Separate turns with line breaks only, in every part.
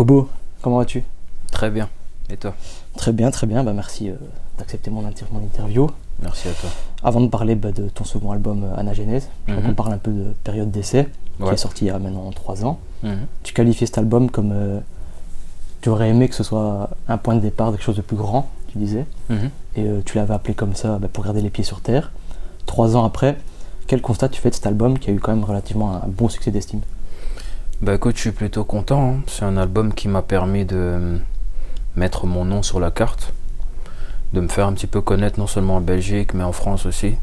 Kobo, comment vas-tu?
Très bien. Et toi?
Très bien, très bien. Bah, merci euh, d'accepter mon, inter- mon interview.
Merci à toi.
Avant de parler bah, de ton second album euh, Anagenèse,
Mhm.
qu'on parle un peu de période d'essai, qui est sorti il y a maintenant 3 ans.
Mhm.
Tu qualifies cet album comme. euh, tu aurais aimé que ce soit un point de départ, quelque chose de plus grand, tu disais.
Mhm.
Et tu l'avais appelé comme ça bah, pour garder les pieds sur terre. Trois ans après, quel constat tu fais de cet album qui a eu quand même relativement un bon succès d'estime?
Bah écoute, je suis plutôt content. hein. C'est un album qui m'a permis de euh, mettre mon nom sur la carte, de me faire un petit peu connaître non seulement en Belgique, mais en France aussi,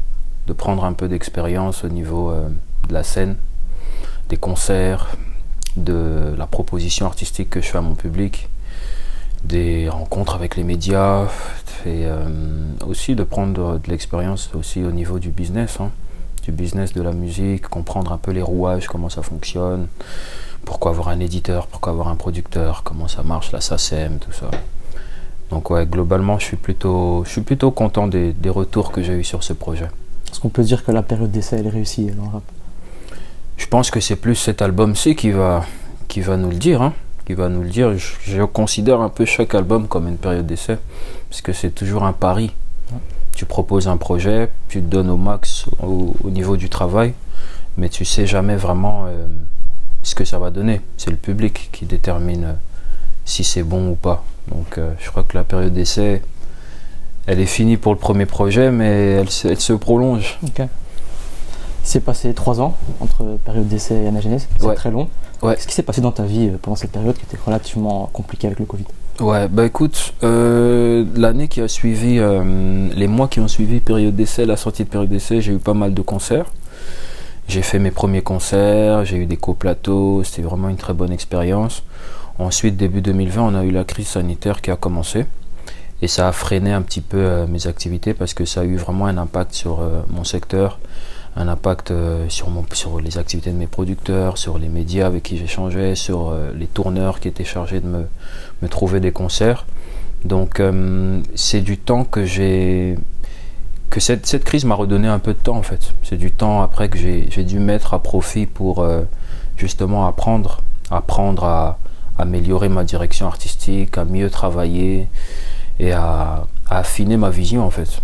de prendre un peu d'expérience au niveau euh, de la scène, des concerts, de la proposition artistique que je fais à mon public, des rencontres avec les médias, et euh, aussi de prendre de l'expérience aussi au niveau du business, hein. du business de la musique, comprendre un peu les rouages, comment ça fonctionne, pourquoi avoir un éditeur, pourquoi avoir un producteur, comment ça marche, la SACEM, tout ça. Donc ouais, globalement, je suis plutôt, je suis plutôt content des, des retours que j'ai eu sur ce projet.
Est-ce qu'on peut dire que la période d'essai elle est réussie dans le rap?
Je pense que c'est plus cet album-ci qui va, qui va nous le dire. hein, qui va nous le dire. Je, je considère un peu chaque album comme une période d'essai, parce que c'est toujours un pari.
Ouais.
Tu proposes un projet, tu te donnes au max au, au niveau du travail, mais tu sais jamais vraiment euh, ce que ça va donner. C'est le public qui détermine euh, si c'est bon ou pas. Donc euh, je crois que la période d'essai, elle est finie pour le premier projet, mais elle, se- elle se prolonge.
Ok. Il s'est passé trois ans entre période d'essai et Anagenèse, c'est
Ouais.
très long.
Ouais.
Qu'est-ce qui s'est passé dans ta vie euh, pendant cette période qui était relativement compliquée avec le Covid?
Ouais, bah écoute, euh, l'année qui a suivi, euh, les mois qui ont suivi période d'essai, la sortie de période d'essai, j'ai eu pas mal de concerts. J'ai fait mes premiers concerts, j'ai eu des coplateaux, c'était vraiment une très bonne expérience. Ensuite, début 2020, on a eu la crise sanitaire qui a commencé. Et ça a freiné un petit peu euh, mes activités parce que ça a eu vraiment un impact sur euh, mon secteur, un impact euh, sur, mon, sur les activités de mes producteurs, sur les médias avec qui j'échangeais, sur les tourneurs qui étaient chargés de me, trouver des concerts. Donc c'est du temps que j'ai que cette, cette crise m'a redonné un peu de temps en fait. C'est du temps après que j'ai dû mettre à profit pour euh, justement apprendre, apprendre à améliorer ma direction artistique, à mieux travailler et à, à affiner ma vision en fait.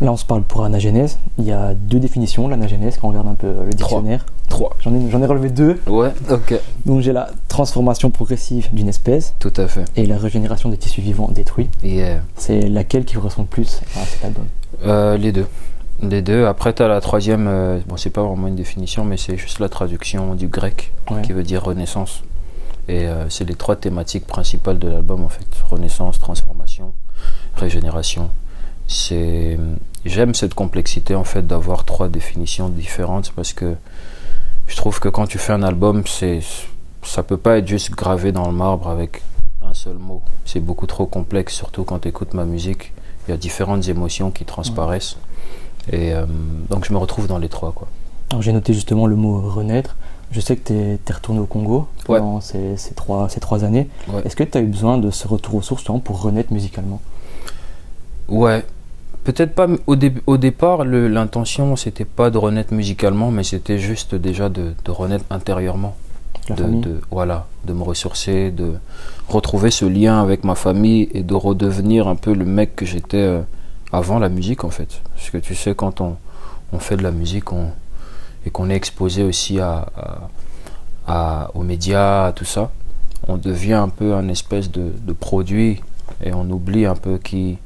Là, on se parle pour Anagenèse. Il y a deux définitions, l'Anagenèse, quand on regarde un peu le dictionnaire.
Trois.
J'en ai, ai relevé deux.
Ouais, ok.
Donc j'ai la transformation progressive d'une espèce
Tout à fait.
et la régénération des tissus vivants détruits.
Yeah.
C'est laquelle qui correspond le plus à cet album?
Euh, les deux. Les deux. Après, tu as la troisième, euh, bon, c'est pas vraiment une définition, mais c'est juste la traduction du grec,
Ouais.
qui veut dire renaissance. Et euh, c'est les trois thématiques principales de l'album, en fait. Renaissance, transformation, régénération. C'est... J'aime cette complexité, en fait, d'avoir trois définitions différentes, parce que je trouve que quand tu fais un album, c'est... ça peut pas être juste gravé dans le marbre avec un seul mot. C'est beaucoup trop complexe, surtout quand tu écoutes ma musique. Il y a différentes émotions qui transparaissent. Et euh, donc je me retrouve dans les trois. Quoi.
Alors, J'ai noté justement le mot renaître. Je sais que tu es, retourné au Congo
Ouais.
pendant ces, ces trois, ces trois années.
Ouais.
Est-ce que tu as eu besoin de ce retour aux sources pour renaître musicalement?
Ouais, peut-être pas au, dé- au départ, l'intention c'était pas de renaître musicalement, mais c'était juste déjà de, de renaître intérieurement. De, voilà, de me ressourcer, de retrouver ce lien avec ma famille et de redevenir un peu le mec que j'étais euh, avant la musique en fait. Parce que tu sais, quand on, on fait de la musique on, et qu'on est exposé aussi à, à- à- aux médias, à tout ça, on devient un peu un espèce de, de produit et on oublie un peu qui,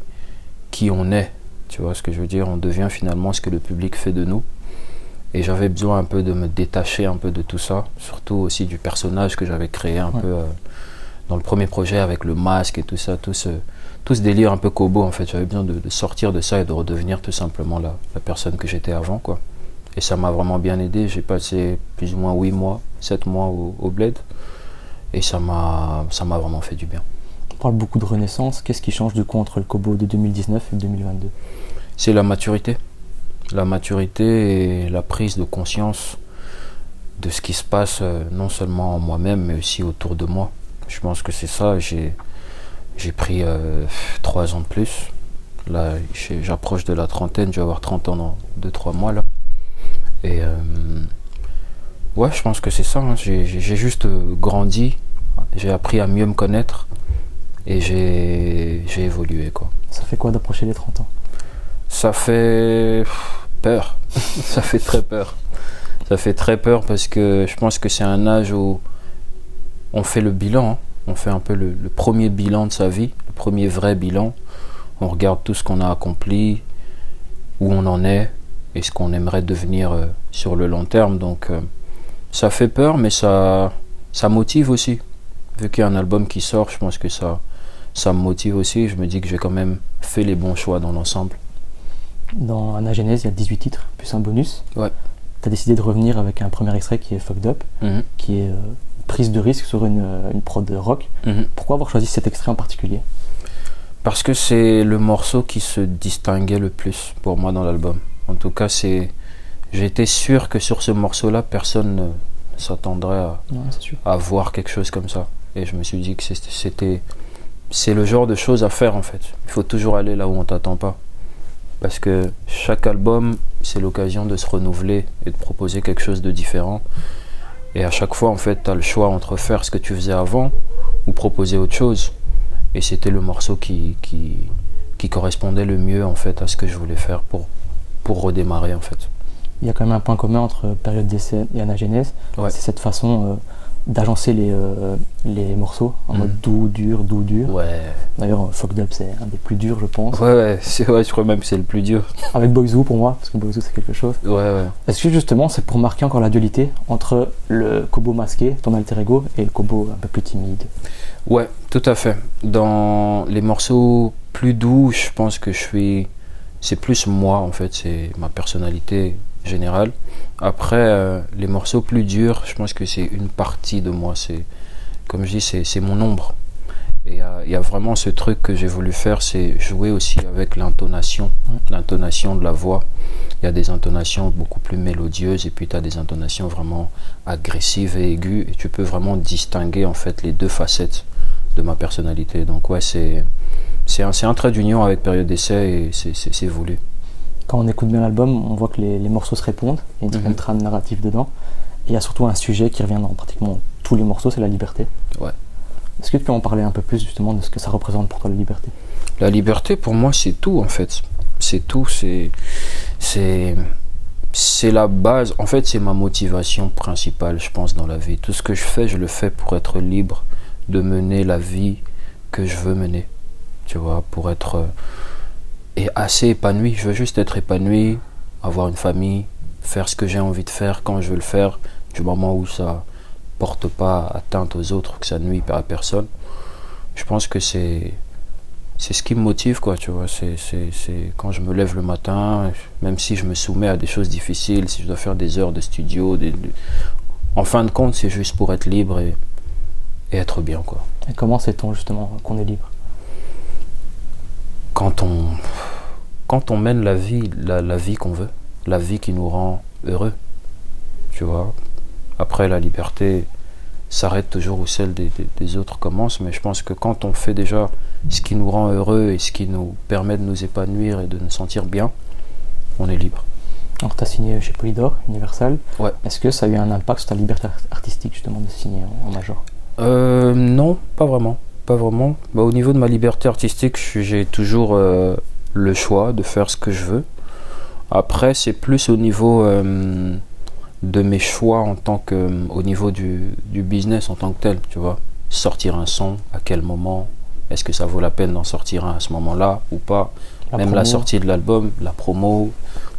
qui on est. Tu vois ce que je veux dire? On devient finalement ce que le public fait de nous. Et j'avais besoin un peu de me détacher un peu de tout ça, surtout aussi du personnage que j'avais créé un
Ouais.
peu euh, dans le premier projet avec le masque et tout ça, tout ce, tout ce délire un peu kobo en fait. J'avais besoin de, de sortir de ça et de redevenir tout simplement la, la personne que j'étais avant quoi. Et ça m'a vraiment bien aidé. J'ai passé plus ou moins 8 mois, 7 mois au, au bled. Et ça m'a ça m'a vraiment fait du bien.
On parle beaucoup de renaissance. Qu'est-ce qui change du coup entre le Kobo de 2019 et 2022
C'est la maturité. La maturité et la prise de conscience de ce qui se passe euh, non seulement en moi-même mais aussi autour de moi. Je pense que c'est ça. J'ai j'ai pris euh, trois ans de plus. Là, j'approche de la trentaine. Je vais avoir 30 ans dans 2-3 mois là. Et euh, ouais, je pense que c'est ça. hein. J'ai juste grandi j'ai appris à mieux me connaître et j'ai j'ai évolué quoi.
Ça fait quoi d'approcher les 30 ans?
Ça fait ça fait très peur. Ça fait très peur parce que je pense que c'est un âge où on fait le bilan. hein. On fait un peu le, le premier bilan de sa vie, le premier vrai bilan. On regarde tout ce qu'on a accompli, où on en est et ce qu'on aimerait devenir euh, sur le long terme. Donc euh, ça fait peur, mais ça, ça motive aussi. Vu qu'il y a un album qui sort, je pense que ça, ça me motive aussi. Je me dis que j'ai quand même fait les bons choix dans l'ensemble.
Dans Anagenèse, il y a 18 titres, plus un bonus.
Ouais.
Tu as décidé de revenir avec un premier extrait qui est Fucked Up,
Mhm,
qui est euh, prise de risque sur une, euh, une prod rock.
mhm.
Pourquoi avoir choisi cet extrait en particulier?
Parce que c'est le morceau qui se distinguait le plus pour moi dans l'album. En tout cas, c'est. J'étais sûr que sur ce morceau-là, personne ne s'attendrait à,
Ouais,
voir quelque chose comme ça. Et je me suis dit que c'était- c'était. C'est le genre de choses à faire en fait. Il faut toujours aller là où on t'attend pas. Parce que chaque album, c'est l'occasion de se renouveler et de proposer quelque chose de différent. Et à chaque fois, en fait, tu as le choix entre faire ce que tu faisais avant ou proposer autre chose. Et c'était le morceau qui, qui, qui correspondait le mieux en fait à ce que je voulais faire pour, pour redémarrer en fait.
Il y a quand même un point commun entre période d'essai et Anagenèse.
Ouais.
C'est cette façon euh, d'agencer les, euh, les morceaux en mode doux, dur, doux, dur.
Ouais.
D'ailleurs, euh, Fucked Up, c'est un des plus durs, je pense.
Ouais, ouais, ouais, je crois même que c'est le plus dur.
Avec Boyzoo pour moi, parce que Boyzoo c'est quelque chose.
Ouais, ouais.
Est-ce que justement c'est pour marquer encore la dualité entre le Kobo masqué, ton alter ego, et le Kobo un peu plus timide
Ouais, tout à fait. Dans les morceaux plus doux, je pense que je suis. C'est plus moi en fait, c'est ma personnalité générale. Après, euh, les morceaux plus durs, je pense que c'est une partie de moi. C'est, comme je dis, c'est, mon ombre. Et euh, il y a vraiment ce truc que j'ai voulu faire, c'est jouer aussi avec l'intonation, l'intonation de la voix. Il y a des intonations beaucoup plus mélodieuses et puis tu as des intonations vraiment agressives et aiguës et tu peux vraiment distinguer en fait les deux facettes de ma personnalité. Donc ouais, c'est un, un trait d'union avec période d'essai et c'est voulu.
Quand on écoute bien l'album, on voit que les, les morceaux se répondent, il y a une
Mhm.
trame narrative dedans. Et il y a surtout un sujet qui revient dans pratiquement tous les morceaux, c'est la liberté.
Ouais.
Est-ce que tu peux en parler un peu plus justement de ce que ça représente pour toi la liberté?
La liberté, pour moi, c'est tout, en fait. C'est tout, c'est. C'est. C'est la base. En fait, c'est ma motivation principale, je pense, dans la vie. Tout ce que je fais, je le fais pour être libre de mener la vie que je veux mener. Tu vois, pour être. Et assez épanoui. Je veux juste être épanoui, avoir une famille, faire ce que j'ai envie de faire quand je veux le faire, du moment où ça porte pas atteinte aux autres, que ça nuit à personne. Je pense que c'est c'est ce qui me motive quoi tu vois c'est quand je me lève le matin même si je me soumets à des choses difficiles si je dois faire des heures de studio des, en fin de compte c'est juste pour être libre et, et être bien quoi
Et comment sait-on justement qu'on est libre?
Quand on quand on mène la vie la, la vie qu'on veut la vie qui nous rend heureux tu vois après la liberté s'arrête toujours où celle des, des- des autres commence mais je pense que quand on fait déjà ce qui nous rend heureux et ce qui nous permet de nous épanouir et de nous sentir bien on est libre
Alors tu as signé chez Polydor, Universal.
Ouais.
Est-ce que ça a eu un impact sur ta liberté art- artistique justement de signer en, major?
Euh, non, pas vraiment. Pas vraiment. Bah, au niveau de ma liberté artistique, j'ai toujours euh, le choix de faire ce que je veux. Après, c'est plus au niveau euh, de mes choix en tant que, au niveau du, du business en tant que tel, tu vois. Sortir un son, à quel moment, est-ce que ça vaut la peine d'en sortir un à ce moment-là ou pas?
La
même la sortie de l'album, la promo.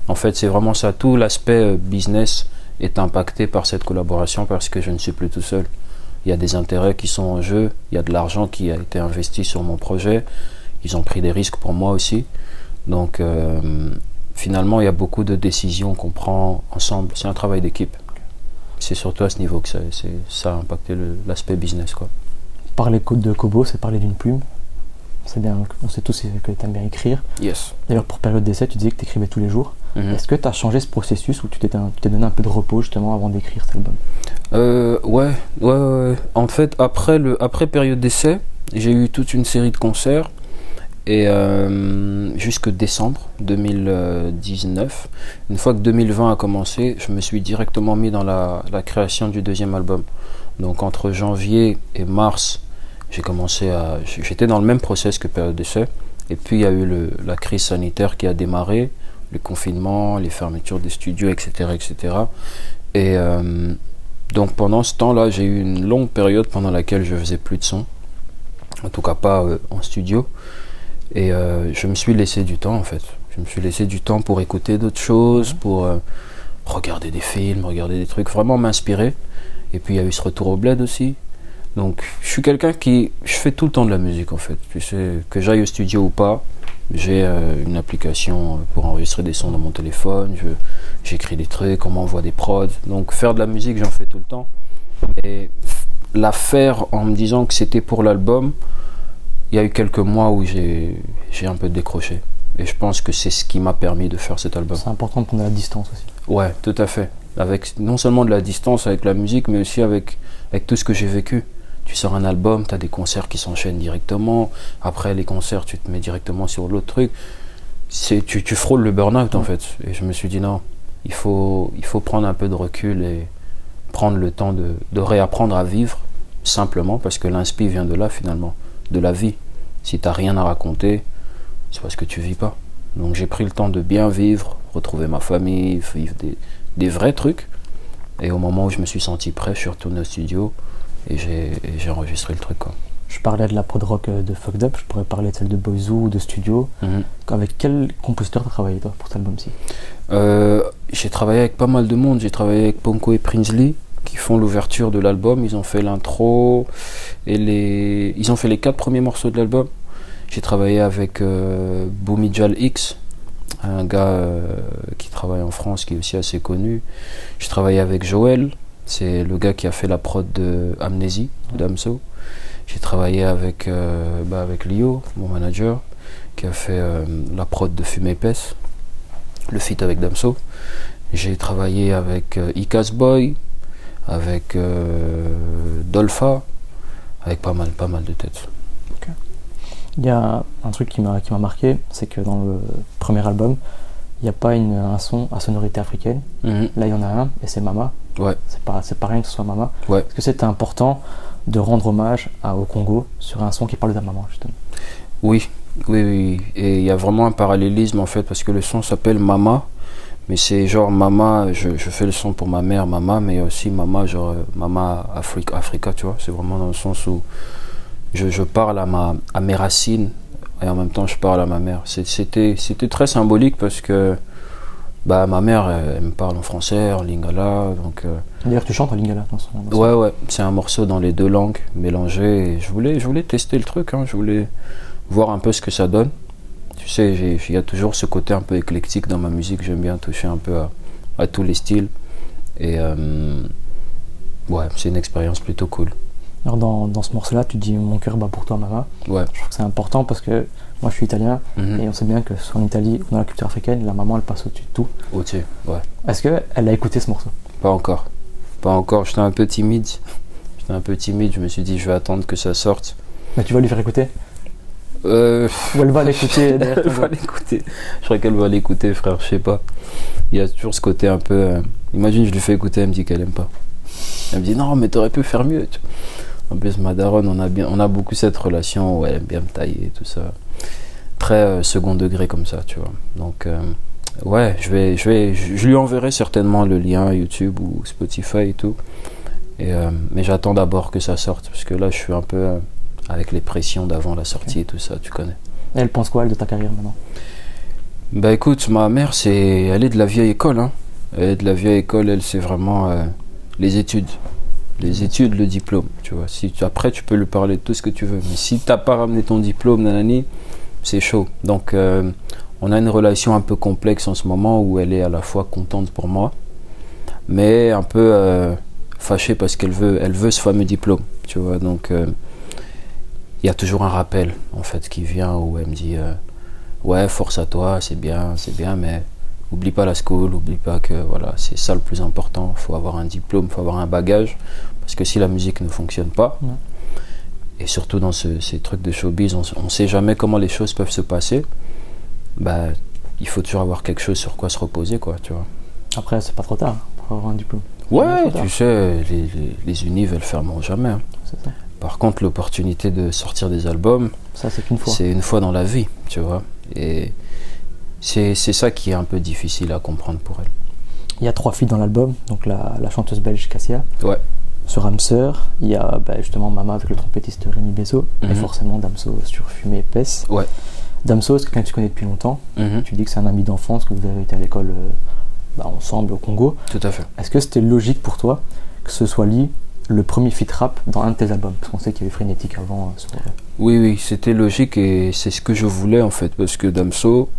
En fait, c'est vraiment ça. Tout l'aspect euh, business est impacté par cette collaboration parce que je ne suis plus tout seul. Il y a des intérêts qui sont en jeu, il y a de l'argent qui a été investi sur mon projet. Ils ont pris des risques pour moi aussi. Donc, euh, finalement, il y a beaucoup de décisions qu'on prend ensemble. C'est un travail d'équipe. C'est surtout à ce niveau que ça, ça a impacté l'aspect business. Quoi.
Parler de Kobo, c'est parler d'une plume. C'est bien, on sait tous que tu aimes bien écrire.
Yes.
D'ailleurs, pour période d'essai, tu disais que tu écrivais tous les jours.
Mhm.
Est-ce que tu as changé ce processus ou tu t'es donné un peu de repos justement avant d'écrire cet album?
Euh, ouais, ouais, ouais, ouais. En fait, après, le, après période d'essai, j'ai eu toute une série de concerts. Et euh, jusque décembre 2019, une fois que 2020 a commencé, je me suis directement mis dans la, la création du deuxième album. Donc entre janvier et mars, j'ai commencé à. J'étais dans le même process que période d'essai. Et puis il y a eu le, la crise sanitaire qui a démarré, le confinement, les fermetures des studios, etc. etc. Et euh, donc pendant ce temps-là, j'ai eu une longue période pendant laquelle je faisais plus de son. En tout cas pas euh, en studio. Et euh, je me suis laissé du temps en fait. Je me suis laissé du temps pour écouter d'autres choses, pour euh, regarder des films, regarder des trucs, vraiment m'inspirer. Et puis il y a eu ce retour au bled aussi. Donc je suis quelqu'un qui... Je fais tout le temps de la musique en fait. Tu sais, que j'aille au studio ou pas, j'ai euh, une application pour enregistrer des sons dans mon téléphone. J'écris des trucs, on m'envoie des prods. Donc faire de la musique, j'en fais tout le temps. Mais la faire en me disant que c'était pour l'album, il y a eu quelques mois où j'ai, un peu décroché. Et je pense que c'est ce qui m'a permis de faire cet album.
C'est important de prendre de la distance aussi.
Ouais, tout à fait. Avec non seulement de la distance avec la musique, mais aussi avec, avec tout ce que j'ai vécu. Tu sors un album, tu as des concerts qui s'enchaînent directement. Après les concerts, tu te mets directement sur l'autre truc. C'est, tu, tu frôles le burn-out en fait. Et je me suis dit non, il faut, il faut prendre un peu de recul et prendre le temps de, de réapprendre à vivre simplement parce que l'inspi vient de là finalement, de la vie. Si tu rien à raconter, c'est parce que tu vis pas. Donc j'ai pris le temps de bien vivre, retrouver ma famille, vivre des, des vrais trucs. Et au moment où je me suis senti prêt, je suis retourné au studio et j'ai enregistré le truc. Quoi.
Je parlais de la prod rock euh, de Fucked Up, je pourrais parler de celle de Boyzoo ou de Studio.
Mhm.
Avec quel compositeur tu as travaillé toi pour cet album-ci?
Euh, j'ai travaillé avec pas mal de monde. J'ai travaillé avec Ponko et Prinsley qui font l'ouverture de l'album. Ils ont fait l'intro et les. Ils ont fait les quatre premiers morceaux de l'album. J'ai travaillé avec euh, X, un gars euh, qui travaille en France, qui est aussi assez connu. J'ai travaillé avec Joël, c'est le gars qui a fait la prod de Amnésie, Damso. J'ai travaillé avec, euh, bah, avec Lio, mon manager, qui a fait euh, la prod de Fumée Épaisse, le feat avec Damso. J'ai travaillé avec euh, Icas Boy, avec euh, Dolpha, avec pas mal, pas mal de têtes.
Il y a un truc qui m'a qui m'a marqué, c'est que dans le premier album, il n'y a pas une, un son à sonorité africaine.
Mhm.
Là, il y en a un, et c'est Mama.
Ouais.
C'est pas, c'est pas rien que ce soit Mama.
Ouais.
Est-ce que c'était important de rendre hommage à, au Congo sur un son qui parle de ta maman, justement
Oui, oui, oui. Et il y a vraiment un parallélisme en fait, parce que le son s'appelle Mama, mais c'est genre Mama, je, je fais le son pour ma mère, Mama, mais aussi Mama, genre Mama Africa, Africa tu vois. C'est vraiment dans le sens où je, je parle à, ma, à mes racines et en même temps je parle à ma mère. C'était c'était très symbolique parce que bah, ma mère, elle, elle me parle en français, en lingala, donc. euh,
D'ailleurs, tu chantes en lingala dans son. dans son-
Ouais, ouais, c'est un morceau dans les deux langues mélangées. Et je voulais, je voulais tester le truc, hein, je voulais voir un peu ce que ça donne. Tu sais, il y a toujours ce côté un peu éclectique dans ma musique. J'aime bien toucher un peu à, à tous les styles. Et euh, ouais, c'est une expérience plutôt cool.
Alors, dans, dans ce morceau-là, tu dis Mon cœur bat pour toi, Mama.
Ouais.
Je trouve que c'est important parce que moi, je suis italien
Mhm.
et on sait bien que soit en Italie ou dans la culture africaine, la maman, elle passe au-dessus de tout.
Au-dessus, ouais.
Est-ce qu'elle a écouté ce morceau?
Pas encore. Pas encore. J'étais un peu timide. J'étais un peu timide. Je me suis dit, je vais attendre que ça sorte.
Mais tu vas lui faire écouter?
Euh,
Ou elle va l'écouter
elle va. Je crois qu'elle va l'écouter, frère. Je sais pas. Il y a toujours ce côté un peu. euh, Imagine, je lui fais écouter, elle me dit qu'elle aime pas. Elle me dit non, mais t'aurais pu faire mieux. En plus, ma daronne, on a, bien, on a beaucoup cette relation où elle aime bien me tailler, tout ça. Très euh, second degré comme ça, tu vois. Donc, euh, ouais, je vais, je vais, je, lui enverrai certainement le lien YouTube ou Spotify et tout. Et, mais j'attends d'abord que ça sorte parce que là, je suis un peu avec les pressions d'avant la sortie et tout ça, tu connais.
Et elle pense quoi, elle, de ta carrière maintenant?
Bah écoute, ma mère, c'est, elle est de la vieille école. Hein. Elle est de la vieille école, elle, c'est vraiment euh, les études. Les études, le diplôme, tu vois. Si tu- après, tu peux lui parler de tout ce que tu veux. Mais si t'as pas ramené ton diplôme, nanani, c'est chaud. Donc, euh, on a une relation un peu complexe en ce moment où elle est à la fois contente pour moi, mais un peu euh, fâchée parce qu'elle veut, elle veut ce fameux diplôme, tu vois. Donc, il y a toujours un rappel, en fait, qui vient où elle me dit... euh, ouais, force à toi, c'est bien, c'est bien, mais oublie pas la school, oublie pas que voilà, c'est ça le plus important. faut avoir un diplôme, faut avoir un bagage, parce que si la musique ne fonctionne pas,
Ouais.
et surtout dans ce- ces trucs de showbiz, on, on sait jamais comment les choses peuvent se passer. Bah, il faut toujours avoir quelque chose sur quoi se reposer, quoi, tu vois.
Après, c'est pas trop tard pour avoir un diplôme.
Ouais, tu sais, les, les, les unives, elles fermeront jamais. hein.
C'est ça.
Par contre, l'opportunité de sortir des albums,
Ça, c'est qu'une fois.
c'est une fois dans la vie, tu vois. Et c'est c'est ça qui est un peu difficile à comprendre pour elle.
Il y a trois filles dans l'album, donc la, la chanteuse belge Cassia.
Ouais.
Sur Hamster, il y a bah, justement Mama avec le trompettiste Rémi Besso, et
Mhm.
forcément Damso sur Fumée épaisse.
Ouais.
Damso, c'est quelqu'un que tu connais depuis longtemps.
Mhm,
Tu dis que c'est un ami d'enfance, que vous avez été à l'école euh, bah, ensemble au Congo.
Tout à fait.
Est-ce que c'était logique pour toi que ce soit lui le premier feat rap dans un de tes albums Parce qu'on sait qu'il y avait Frénétique avant. euh, sur, euh,
Oui, oui, c'était logique et c'est ce que je voulais en fait, parce que Damso,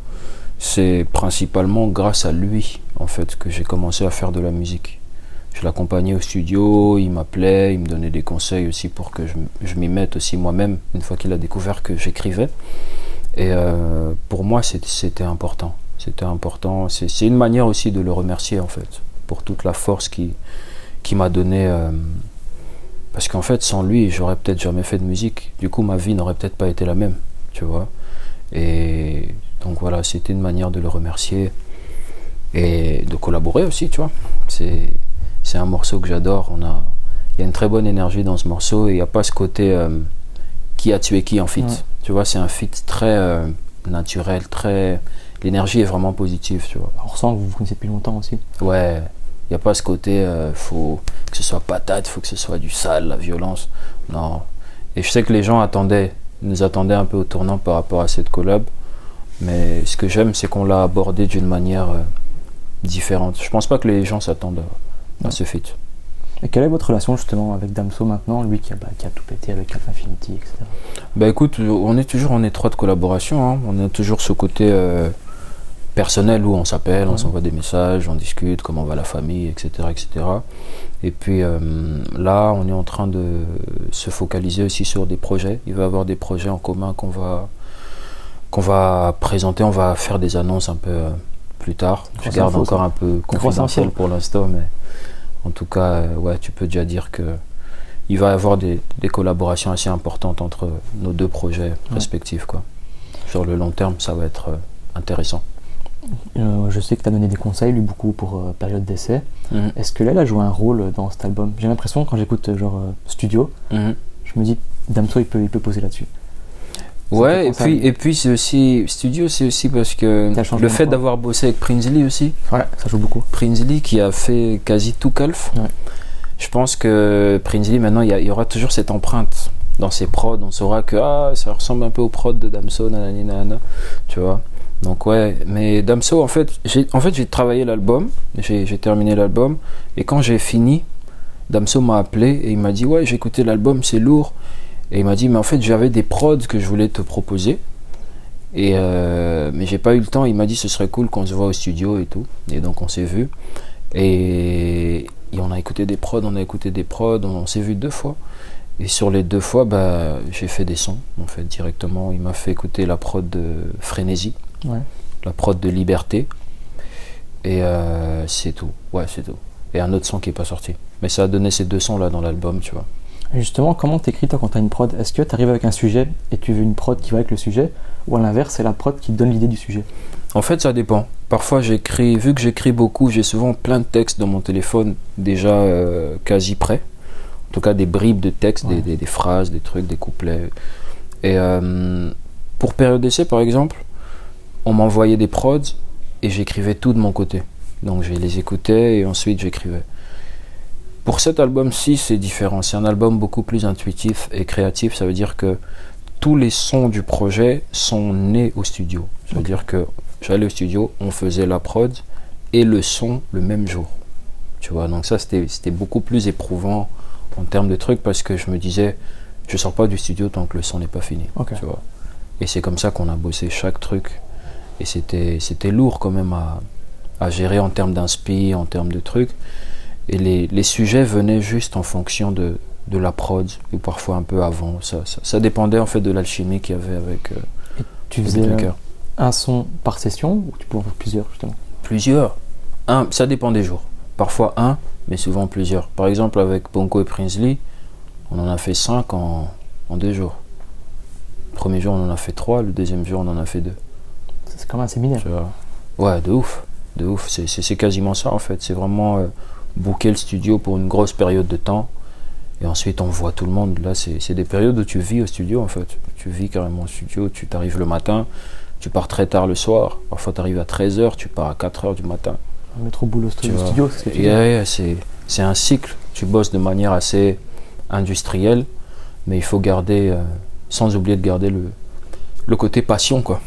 c'est principalement grâce à lui en fait que j'ai commencé à faire de la musique. Je l'accompagnais au studio, il m'appelait, il me donnait des conseils aussi pour que je, m'y mette aussi moi-même, une fois qu'il a découvert que j'écrivais. Et euh, pour moi, c'était important. C'était important. C'est une manière aussi de le remercier en fait, pour toute la force qu'il qui m'a donné. euh, parce qu'en fait, sans lui, j'aurais peut-être jamais fait de musique. Du coup, ma vie n'aurait peut-être pas été la même, tu vois. Et donc voilà, c'était une manière de le remercier et de collaborer aussi, tu vois. C'est c'est un morceau que j'adore. On a, il y a une très bonne énergie dans ce morceau et il n'y a pas ce côté euh, qui a tué qui en fit.
Ouais.
Tu vois, c'est un fit très euh, naturel, très. L'énergie est vraiment positive, tu vois.
On ressent que vous vous connaissez depuis longtemps aussi.
Ouais, il n'y a pas ce côté, euh, faut que ce soit patate, faut que ce soit du sale, la violence. Non. Et je sais que les gens attendaient, nous attendaient un peu au tournant par rapport à cette collab. Mais ce que j'aime, c'est qu'on l'a abordé d'une manière euh, différente. Je pense pas que les gens s'attendent à, ce feat.
Et quelle est votre relation justement avec Damso maintenant, lui qui a, bah, qui a tout pété avec Infinity, etc.
Bah écoute, on est toujours en étroite collaboration. hein. On a toujours ce côté euh, personnel où on s'appelle, on s'envoie des messages, on discute comment va la famille, etc. etc. Et puis euh, là, on est en train de se focaliser aussi sur des projets. Il va y avoir des projets en commun qu'on va, qu'on va présenter. On va faire des annonces un peu euh, plus tard. Je garde encore
ça.
un peu confidentiel pour l'instant, mais en tout cas, euh, ouais, tu peux déjà dire que il va y avoir des, des collaborations assez importantes entre nos deux projets respectifs. Quoi. Sur le long terme, ça va être intéressant.
Euh, je sais que tu as donné des conseils, lui beaucoup pour euh, période d'essai.
Mhm.
Est-ce que là, elle a joué un rôle dans cet album? J'ai l'impression quand j'écoute euh, genre studio,
Mhm.
je me dis Damso il peut, il peut poser là-dessus.
Ouais, et puis, et puis c'est aussi, studio, c'est aussi parce que le fait d'avoir bossé avec Prinsley aussi,
Ouais, ça joue beaucoup.
Prinsley qui a fait quasi tout Calf,
Ouais.
je pense que Prinsley, maintenant, il y, a- il y aura toujours cette empreinte dans ses prods. On saura que ah, ça ressemble un peu aux prods de Damso, nanani, nanana, tu vois. Donc ouais, mais Damso, en fait, j'ai en fait, travaillé l'album, j'ai terminé l'album, et quand j'ai fini, Damso m'a appelé et il m'a dit ouais, j'ai écouté l'album, c'est lourd. Et il m'a dit mais en fait, j'avais des prods que je voulais te proposer. Et euh, mais j'ai pas eu le temps. Il m'a dit ce serait cool qu'on se voit au studio et tout. Et donc on s'est vu. Et, on a écouté des prods, on a écouté des prods, on, s'est vu deux fois. Et sur les deux fois, bah, j'ai fait des sons en fait directement. Il m'a fait écouter la prod de Frénésie,
Ouais.
la prod de Liberté. Et euh, c'est tout. Ouais, c'est tout. Et un autre son qui est pas sorti. Mais ça a donné ces deux sons là dans l'album, tu vois.
Justement, comment t'écris toi quand t'as une prod? Est-ce que t'arrives avec un sujet et tu veux une prod qui va avec le sujet? Ou à l'inverse, c'est la prod qui te donne l'idée du sujet?
En fait, ça dépend. Parfois, j'écris, vu que j'écris beaucoup, j'ai souvent plein de textes dans mon téléphone déjà euh, quasi prêts. En tout cas, des bribes de textes,
Ouais.
des, des- des phrases, des trucs, des couplets. Et euh, pour période d'essai, par exemple, on m'envoyait des prods et j'écrivais tout de mon côté. Donc, je les écoutais et ensuite j'écrivais. Pour cet album-ci, c'est différent. C'est un album beaucoup plus intuitif et créatif. Ça veut dire que tous les sons du projet sont nés au studio. Ça veut dire que j'allais au studio, on faisait la prod et le son le même jour. Tu vois, donc ça c'était beaucoup plus éprouvant en termes de trucs parce que je me disais, je sors pas du studio tant que le son n'est pas fini. Tu vois. Et c'est comme ça qu'on a bossé chaque truc. Et c'était c'était lourd quand même à, à gérer en termes d'inspi, en termes de trucs. Et les, les sujets venaient juste en fonction de, de la prod, ou parfois un peu avant. Ça, ça, ça dépendait en fait de l'alchimie qu'il y avait avec euh,
Tu
le
faisais euh, un son par session ou tu peux en faire plusieurs justement?
Plusieurs. Un, ça dépend des jours. Parfois un, mais souvent plusieurs. Par exemple, avec Bonko et Prinsley, on en a fait cinq en, en deux jours. Le premier jour, on en a fait trois. Le deuxième jour, on en a fait deux.
C'est comme un séminaire.
Tu vois. Ouais, de ouf. De ouf. C'est- quasiment ça, en fait. C'est vraiment euh, booker le studio pour une grosse période de temps. Et ensuite, on voit tout le monde. Là, c'est des périodes où tu vis au studio, en fait. Tu vis carrément au studio. Tu t'arrives le matin, tu pars très tard le soir. Parfois, tu arrives à 13h, tu pars à 4h du matin.
Métro boulot studio, c'est ce que tu dis.
Yeah, yeah, c'est c'est un cycle. Tu bosses de manière assez industrielle, mais il faut garder, euh, sans oublier de garder le, le côté passion, quoi.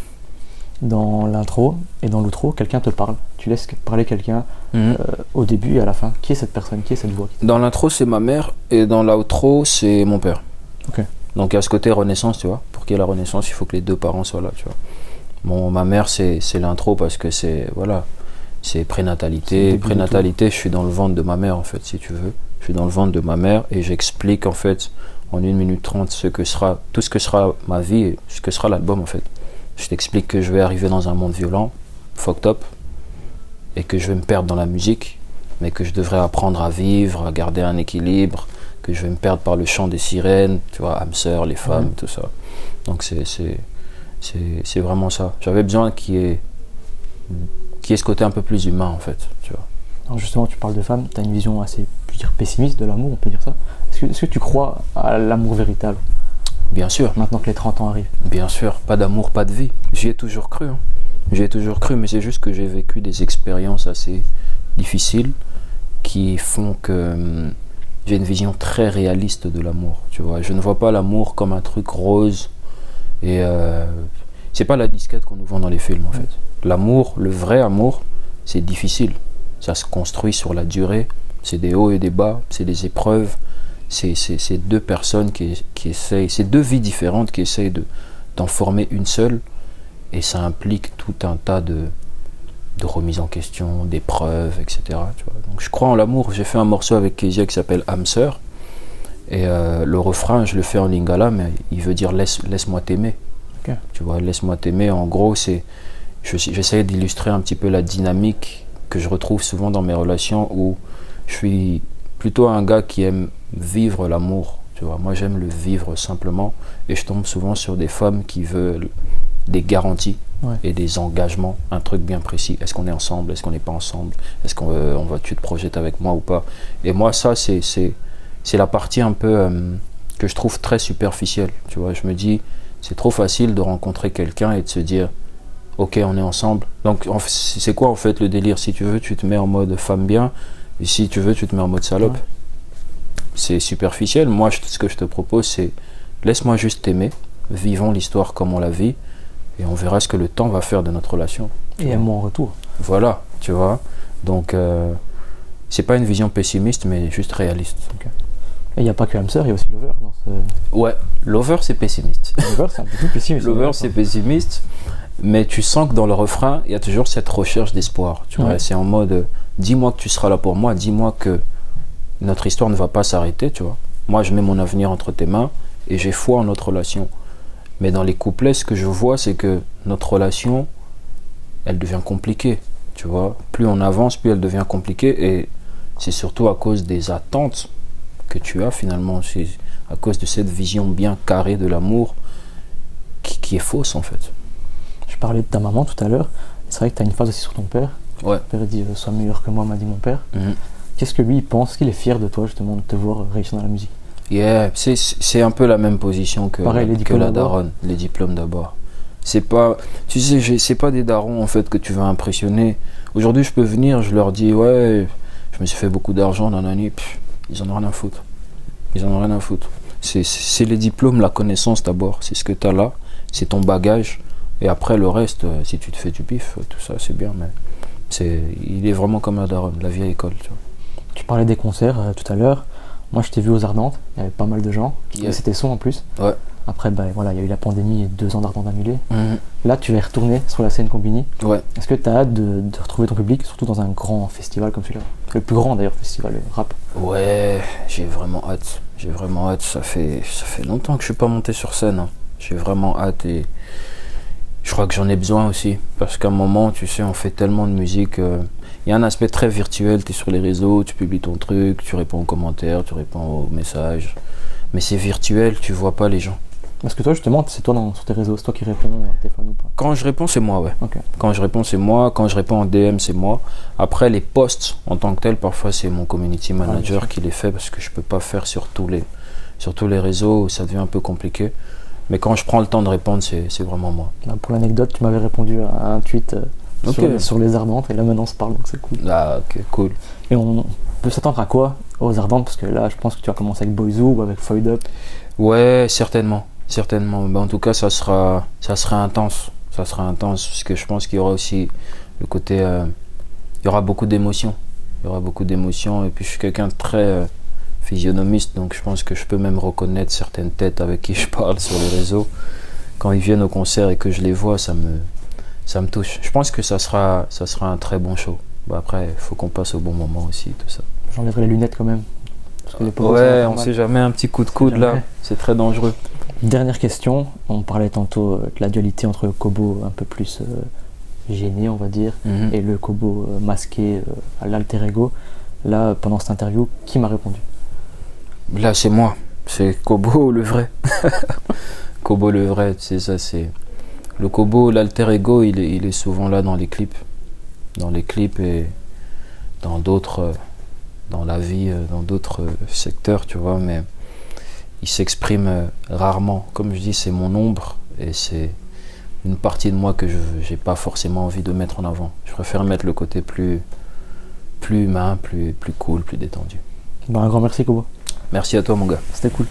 Dans l'intro et dans l'outro, quelqu'un te parle. Tu laisses parler quelqu'un
Mhm.
euh, au début et à la fin. Qui est cette personne? Qui est cette voix?
Dans l'intro, c'est ma mère, et dans l'outro, c'est mon père.
Ok.
Donc il y a ce côté renaissance, tu vois. Pour qu'il y ait la renaissance, il faut que les deux parents soient là, tu vois. Bon, ma mère, c'est l'intro parce que c'est, voilà, c'est prénatalité. Prénatalité, je suis dans le ventre de ma mère, en fait, si tu veux. Je suis dans le ventre de ma mère et j'explique, en fait, en 1 minute 30, ce que sera, tout ce que sera ma vie et ce que sera l'album, en fait. Je t'explique que je vais arriver dans un monde violent, fucked up, et que je vais me perdre dans la musique, mais que je devrais apprendre à vivre, à garder un équilibre, que je vais me perdre par le chant des sirènes, tu vois, âme sœur, les femmes, tout ça. Donc c'est c'est c'est c'est vraiment ça. J'avais besoin qu'il y ait qu'il y ait ce côté un peu plus humain en fait, tu vois.
Alors justement, tu parles de femmes, tu as une vision assez dire, pessimiste de l'amour, on peut dire ça. Est-ce que, est-ce que tu crois à l'amour véritable?
Bien sûr,
maintenant que les 30 ans arrivent
bien sûr, pas d'amour, pas de vie. J'y ai toujours cru. hein. J'y ai toujours cru, mais c'est juste que j'ai vécu des expériences assez difficiles qui font que hum, j'ai une vision très réaliste de l'amour. Tu vois, je ne vois pas l'amour comme un truc rose et euh, c'est pas la disquette qu'on nous vend dans les films en fait. L'amour, le vrai amour, c'est difficile. Ça se construit sur la durée. C'est des hauts et des bas, c'est des épreuves. C'est c'est- c'est deux personnes qui, qui essayent, c'est deux vies différentes qui essayent de d'en former une seule et ça implique tout un tas de, de remises en question, d'épreuves, etc. tu vois. Donc je crois en l'amour. J'ai fait un morceau avec Kezia qui s'appelle âme sœur. Et euh, le refrain, je le fais en lingala, mais il veut dire laisse, laisse-moi t'aimer. Tu vois, laisse-moi t'aimer. En gros, c'est, je- j'essaie d'illustrer un petit peu la dynamique que je retrouve souvent dans mes relations où je suis plutôt un gars qui aime vivre l'amour. Tu vois, moi j'aime le vivre simplement et je tombe souvent sur des femmes qui veulent des garanties
Ouais.
et des engagements, un truc bien précis. Est-ce qu'on est ensemble? Est-ce qu'on n'est pas ensemble? Est-ce qu'on euh, on va tu te projettes avec moi ou pas? Et moi ça c'est c'est c'est la partie un peu euh, que je trouve très superficielle. Tu vois, je me dis c'est trop facile de rencontrer quelqu'un et de se dire ok on est ensemble. Donc en c'est quoi en fait le délire? Si tu veux tu te mets en mode femme bien et si tu veux tu te mets en mode salope.
Ouais.
C'est superficiel. Moi je- ce que je te propose c'est laisse-moi juste t'aimer, vivons l'histoire comme on la vit et on verra ce que le temps va faire de notre relation.
Et aime-moi en retour.
Voilà, tu vois. Donc euh, c'est pas une vision pessimiste mais juste réaliste.
Et il n'y a pas que Hamster, il y a aussi Lover dans ce.
Ouais, Lover c'est pessimiste.
Lover, c'est un peu plus pessimiste.
Lover, c'est pessimiste, mais tu sens que dans le refrain, il y a toujours cette recherche d'espoir. Tu vois, c'est en mode, dis-moi que tu seras là pour moi, dis-moi que notre histoire ne va pas s'arrêter, tu vois. Moi, je mets mon avenir entre tes mains et j'ai foi en notre relation. Mais dans les couplets, ce que je vois, c'est que notre relation, elle devient compliquée, tu vois. Plus on avance, plus elle devient compliquée et c'est surtout à cause des attentes que tu as finalement. C'est à cause de cette vision bien carrée de l'amour qui, qui est fausse en fait.
Je parlais de ta maman tout à l'heure. C'est vrai que tu as une phase aussi sur ton père.
Ouais.
Ton père dit euh, Sois meilleur que moi, m'a dit mon père.
Mhm.
Qu'est-ce que lui il pense qu'il est fier de toi justement de te voir réussir dans la musique?
Yeah, c'est- un peu la même position que,
Pareil, les
que la daronne, les diplômes d'abord. C'est pas, tu sais, c'est pas des darons en fait que tu vas impressionner. Aujourd'hui, je peux venir, je leur dis ouais, je me suis fait beaucoup d'argent dans l'année, ils en ont rien à foutre. Ils en ont rien à foutre. C'est- C'est les diplômes, la connaissance d'abord, c'est ce que tu as là, c'est ton bagage. Et après le reste, euh, si tu te fais du pif, euh, tout ça c'est bien, mais c'est, il est vraiment comme la daronne, la vieille école. Tu vois.
Tu parlais des concerts euh, tout à l'heure. Moi, je t'ai vu aux Ardentes. Il y avait pas mal de gens.
Yeah.
Et c'était son en plus.
Ouais.
Après, bah, voilà, il y a eu la pandémie et deux ans d'Ardentes annulés.
Mhm.
Là, tu vas y retourner sur la scène Combini.
Ouais.
Est-ce que tu as hâte de, de retrouver ton public, surtout dans un grand festival comme celui-là? Le plus grand d'ailleurs festival euh, rap.
Ouais, j'ai vraiment hâte. J'ai vraiment hâte. Ça fait, ça fait longtemps que je suis pas monté sur scène. hein. J'ai vraiment hâte et je crois que j'en ai besoin aussi. Parce qu'à un moment, tu sais, on fait tellement de musique. euh, Il y a un aspect très virtuel. Tu es sur les réseaux, tu publies ton truc, tu réponds aux commentaires, tu réponds aux messages. Mais c'est virtuel, tu vois pas les gens.
Parce que toi, justement, c'est toi dans, sur tes réseaux, c'est toi qui réponds au téléphone ou pas
Quand je réponds, c'est moi, ouais. Quand je réponds, c'est moi. Quand je réponds en DM, c'est moi. Après, les posts en tant que tel, parfois, c'est mon community manager qui les fait parce que je peux pas faire sur tous les, sur tous les réseaux ça devient un peu compliqué. Mais quand je prends le temps de répondre, c'est vraiment moi.
Pour l'anecdote, tu m'avais répondu à un tweet euh, Sur, les, sur les ardentes et là maintenant on se parle donc c'est cool.
Ah, ok, cool.
Et on peut s'attendre à quoi aux ardentes? Parce que là, je pense que tu vas commencer avec Boyzoo ou avec Foyd Up.
Ouais, certainement. Certainement. Ben, en tout cas, ça sera, ça sera intense. Ça sera intense parce que je pense qu'il y aura aussi le côté. euh, il y aura beaucoup d'émotions. Il y aura beaucoup d'émotions. Et puis, je suis quelqu'un de très euh, physionomiste. Donc, je pense que je peux même reconnaître certaines têtes avec qui je parle sur les réseaux. Quand ils viennent au concert et que je les vois, ça me, ça me touche. Je pense que ça sera, ça sera un très bon show. Bah, après, il faut qu'on passe au bon moment aussi, tout ça.
J'enlèverai les lunettes quand même. Parce que les pauvres, ça va
Ouais, on sait jamais, un petit coup de coude là, c'est très dangereux.
Dernière question. On parlait tantôt euh, de la dualité entre le Kobo un peu plus euh, gêné, on va dire,
Mhm.
et le Kobo euh, masqué euh, à l'alter ego. Là, pendant cette interview, qui m'a répondu?
Là, c'est moi. C'est Kobo le vrai. Kobo le vrai, c'est ça. C'est le Kobo, l'alter ego. Il est, il est souvent là dans les clips, dans les clips et dans d'autres, dans la vie, euh, dans d'autres euh, secteurs, tu vois. Mais il s'exprime euh, rarement. Comme je dis, c'est mon ombre et c'est une partie de moi que je n'ai pas forcément envie de mettre en avant. Je préfère mettre le côté plus, plus humain, plus, plus cool, plus détendu.
Ben, Un grand merci, Kobo.
Merci à toi, mon gars.
C'était cool.